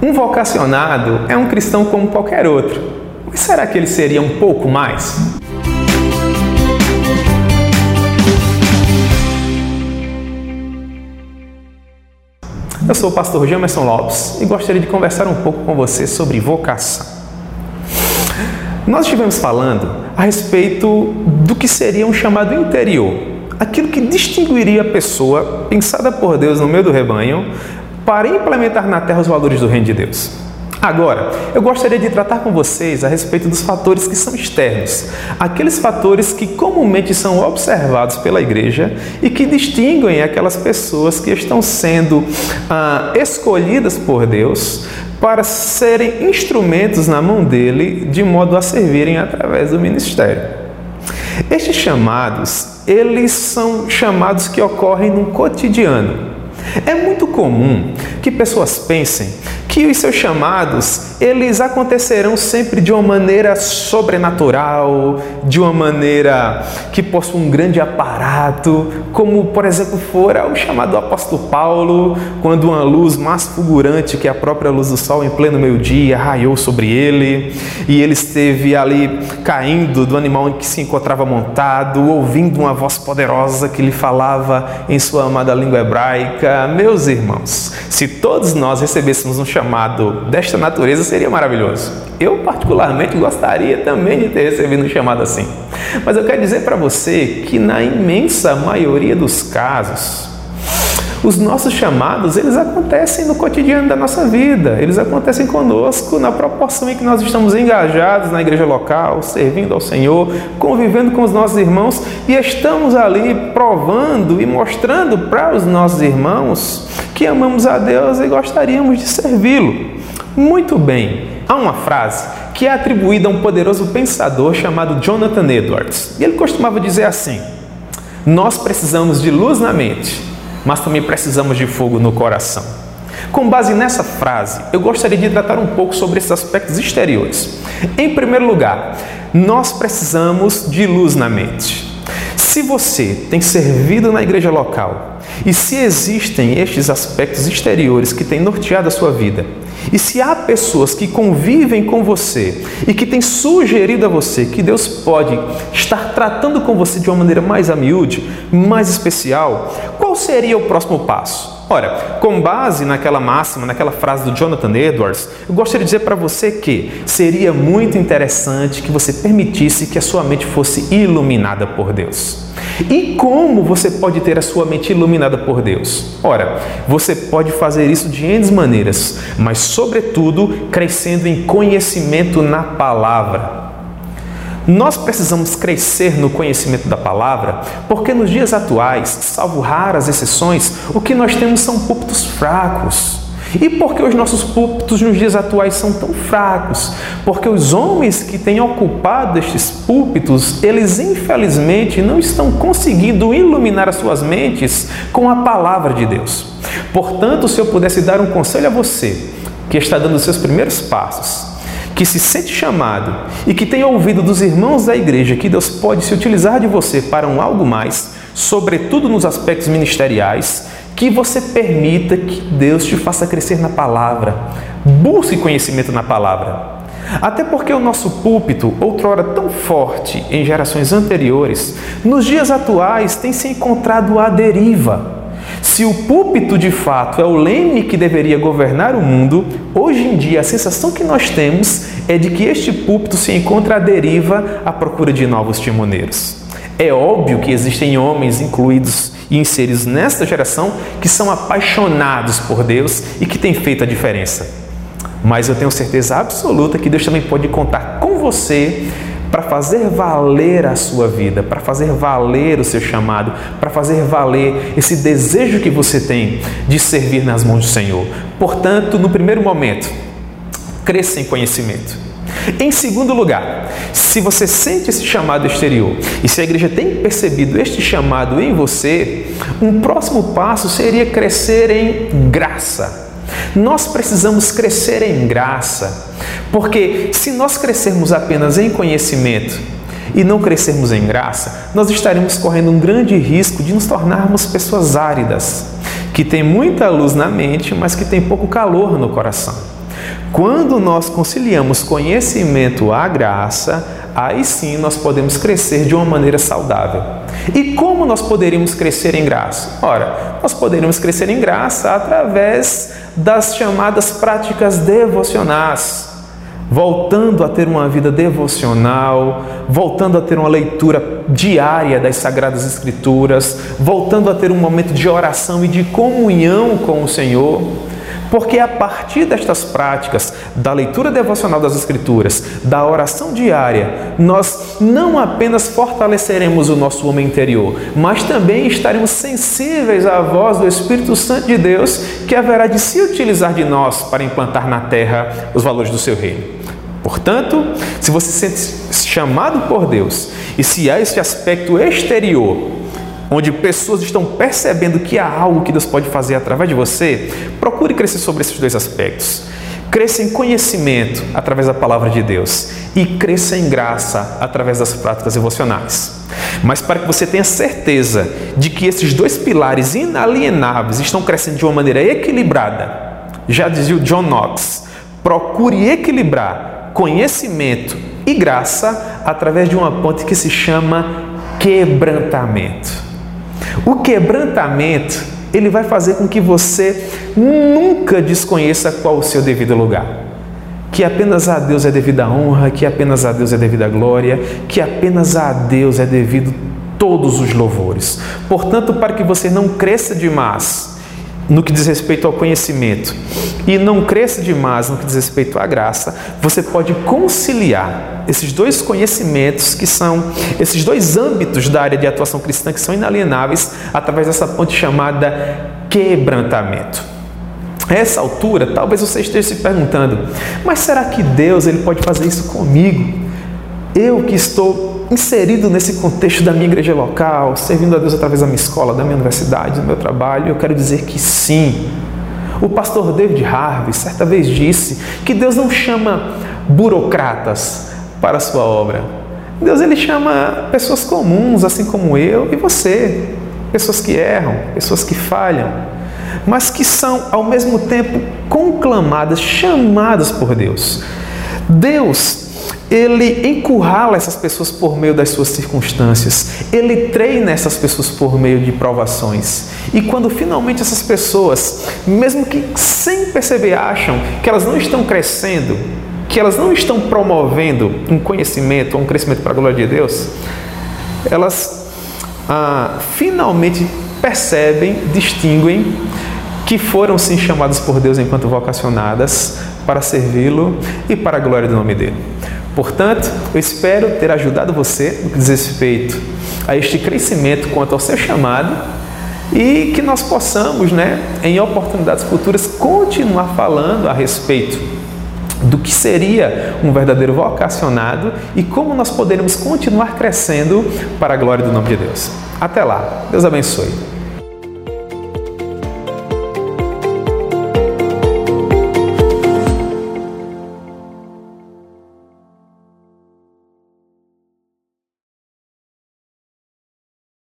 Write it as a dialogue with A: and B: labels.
A: Um vocacionado é um cristão como qualquer outro. Mas será que ele seria um pouco mais? Eu sou o pastor Jamerson Lopes e gostaria de conversar um pouco com você sobre vocação. Nós estivemos falando a respeito do que seria um chamado interior, aquilo que distinguiria a pessoa pensada por Deus no meio do rebanho para implementar na terra os valores do reino de Deus. Agora, eu gostaria de tratar com vocês a respeito dos fatores que são externos, aqueles fatores que comumente são observados pela igreja e que distinguem aquelas pessoas que estão sendo ah, escolhidas por Deus para serem instrumentos na mão dele de modo a servirem através do ministério. Estes chamados, eles são chamados que ocorrem no cotidiano. É muito comum que pessoas pensem que os seus chamados, eles acontecerão sempre de uma maneira sobrenatural, de uma maneira que possua um grande aparato, como por exemplo fora o chamado do apóstolo Paulo, quando uma luz mais fulgurante que a própria luz do sol em pleno meio-dia raiou sobre ele, e ele esteve ali caindo do animal em que se encontrava montado, ouvindo uma voz poderosa que lhe falava em sua amada língua hebraica. Meus irmãos, se todos nós recebêssemos um chamado desta natureza seria maravilhoso. Eu, particularmente, gostaria também de ter recebido um chamado assim. Mas eu quero dizer para você que, na imensa maioria dos casos, os nossos chamados, eles acontecem no cotidiano da nossa vida, eles acontecem conosco na proporção em que nós estamos engajados na igreja local, servindo ao Senhor, convivendo com os nossos irmãos e estamos ali provando e mostrando para os nossos irmãos que amamos a Deus e gostaríamos de servi-lo. Muito bem, há uma frase que é atribuída a um poderoso pensador chamado Jonathan Edwards. E ele costumava dizer assim: Nós precisamos de luz na mente mas também precisamos de fogo no coração. Com base nessa frase, eu gostaria de tratar um pouco sobre esses aspectos exteriores. Em primeiro lugar, nós precisamos de luz na mente. Se você tem servido na igreja local e se existem estes aspectos exteriores que têm norteado a sua vida, e se há pessoas que convivem com você e que têm sugerido a você que Deus pode estar tratando com você de uma maneira mais amiúde, mais especial, qual seria o próximo passo? Ora, com base naquela máxima, naquela frase do Jonathan Edwards, eu gostaria de dizer para você que seria muito interessante que você permitisse que a sua mente fosse iluminada por Deus. E como você pode ter a sua mente iluminada por Deus? Ora, você pode fazer isso de N maneiras, mas, sobretudo, crescendo em conhecimento na palavra. Nós precisamos crescer no conhecimento da palavra, porque nos dias atuais, salvo raras exceções, o que nós temos são púlpitos fracos. E por que os nossos púlpitos nos dias atuais são tão fracos? Porque os homens que têm ocupado estes púlpitos, eles infelizmente não estão conseguindo iluminar as suas mentes com a palavra de Deus. Portanto, se eu pudesse dar um conselho a você, que está dando seus primeiros passos, que se sente chamado e que tem ouvido dos irmãos da igreja que Deus pode se utilizar de você para um algo mais, sobretudo nos aspectos ministeriais, que você permita que Deus te faça crescer na palavra. Busque conhecimento na palavra. Até porque o nosso púlpito, outrora tão forte em gerações anteriores, nos dias atuais tem se encontrado à deriva. Se o púlpito de fato é o leme que deveria governar o mundo, hoje em dia a sensação que nós temos é de que este púlpito se encontra à deriva à procura de novos timoneiros. É óbvio que existem homens incluídos e inseridos nesta geração que são apaixonados por Deus e que têm feito a diferença. Mas eu tenho certeza absoluta que Deus também pode contar com você para fazer valer a sua vida, para fazer valer o seu chamado, para fazer valer esse desejo que você tem de servir nas mãos do Senhor. Portanto, no primeiro momento, cresça em conhecimento. Em segundo lugar, se você sente esse chamado exterior e se a igreja tem percebido este chamado em você, um próximo passo seria crescer em graça. Nós precisamos crescer em graça, porque se nós crescermos apenas em conhecimento e não crescermos em graça, nós estaremos correndo um grande risco de nos tornarmos pessoas áridas, que têm muita luz na mente, mas que têm pouco calor no coração. Quando nós conciliamos conhecimento à graça, aí sim nós podemos crescer de uma maneira saudável. E como nós poderíamos crescer em graça? Ora, nós poderíamos crescer em graça através das chamadas práticas devocionais voltando a ter uma vida devocional, voltando a ter uma leitura diária das Sagradas Escrituras, voltando a ter um momento de oração e de comunhão com o Senhor. Porque a partir destas práticas, da leitura devocional das Escrituras, da oração diária, nós não apenas fortaleceremos o nosso homem interior, mas também estaremos sensíveis à voz do Espírito Santo de Deus, que haverá de se utilizar de nós para implantar na terra os valores do seu reino. Portanto, se você se sente chamado por Deus e se há esse aspecto exterior onde pessoas estão percebendo que há algo que Deus pode fazer através de você, procure crescer sobre esses dois aspectos. Cresça em conhecimento através da palavra de Deus e cresça em graça através das práticas devocionais. Mas para que você tenha certeza de que esses dois pilares inalienáveis estão crescendo de uma maneira equilibrada, já dizia o John Knox, procure equilibrar conhecimento e graça através de uma ponte que se chama quebrantamento. O quebrantamento, ele vai fazer com que você nunca desconheça qual o seu devido lugar. Que apenas a Deus é devida honra, que apenas a Deus é devida glória, que apenas a Deus é devido todos os louvores. Portanto, para que você não cresça demais no que diz respeito ao conhecimento e não cresça demais no que diz respeito à graça, você pode conciliar esses dois conhecimentos que são esses dois âmbitos da área de atuação cristã que são inalienáveis através dessa ponte chamada quebrantamento. A essa altura, talvez você esteja se perguntando: mas será que Deus ele pode fazer isso comigo? Eu que estou inserido nesse contexto da minha igreja local, servindo a Deus através da minha escola, da minha universidade, do meu trabalho, eu quero dizer que sim. O pastor David Harvey certa vez disse que Deus não chama burocratas para a sua obra. Deus ele chama pessoas comuns, assim como eu e você, pessoas que erram, pessoas que falham, mas que são ao mesmo tempo conclamadas, chamadas por Deus. Deus ele encurrala essas pessoas por meio das suas circunstâncias, ele treina essas pessoas por meio de provações. E quando finalmente essas pessoas, mesmo que sem perceber, acham que elas não estão crescendo, que elas não estão promovendo um conhecimento, um crescimento para a glória de Deus, elas ah, finalmente percebem, distinguem que foram sim chamadas por Deus enquanto vocacionadas para servi-lo e para a glória do nome dele. Portanto, eu espero ter ajudado você no que diz respeito a este crescimento quanto ao seu chamado e que nós possamos, né, em oportunidades futuras, continuar falando a respeito do que seria um verdadeiro vocacionado e como nós poderemos continuar crescendo para a glória do nome de Deus. Até lá, Deus abençoe.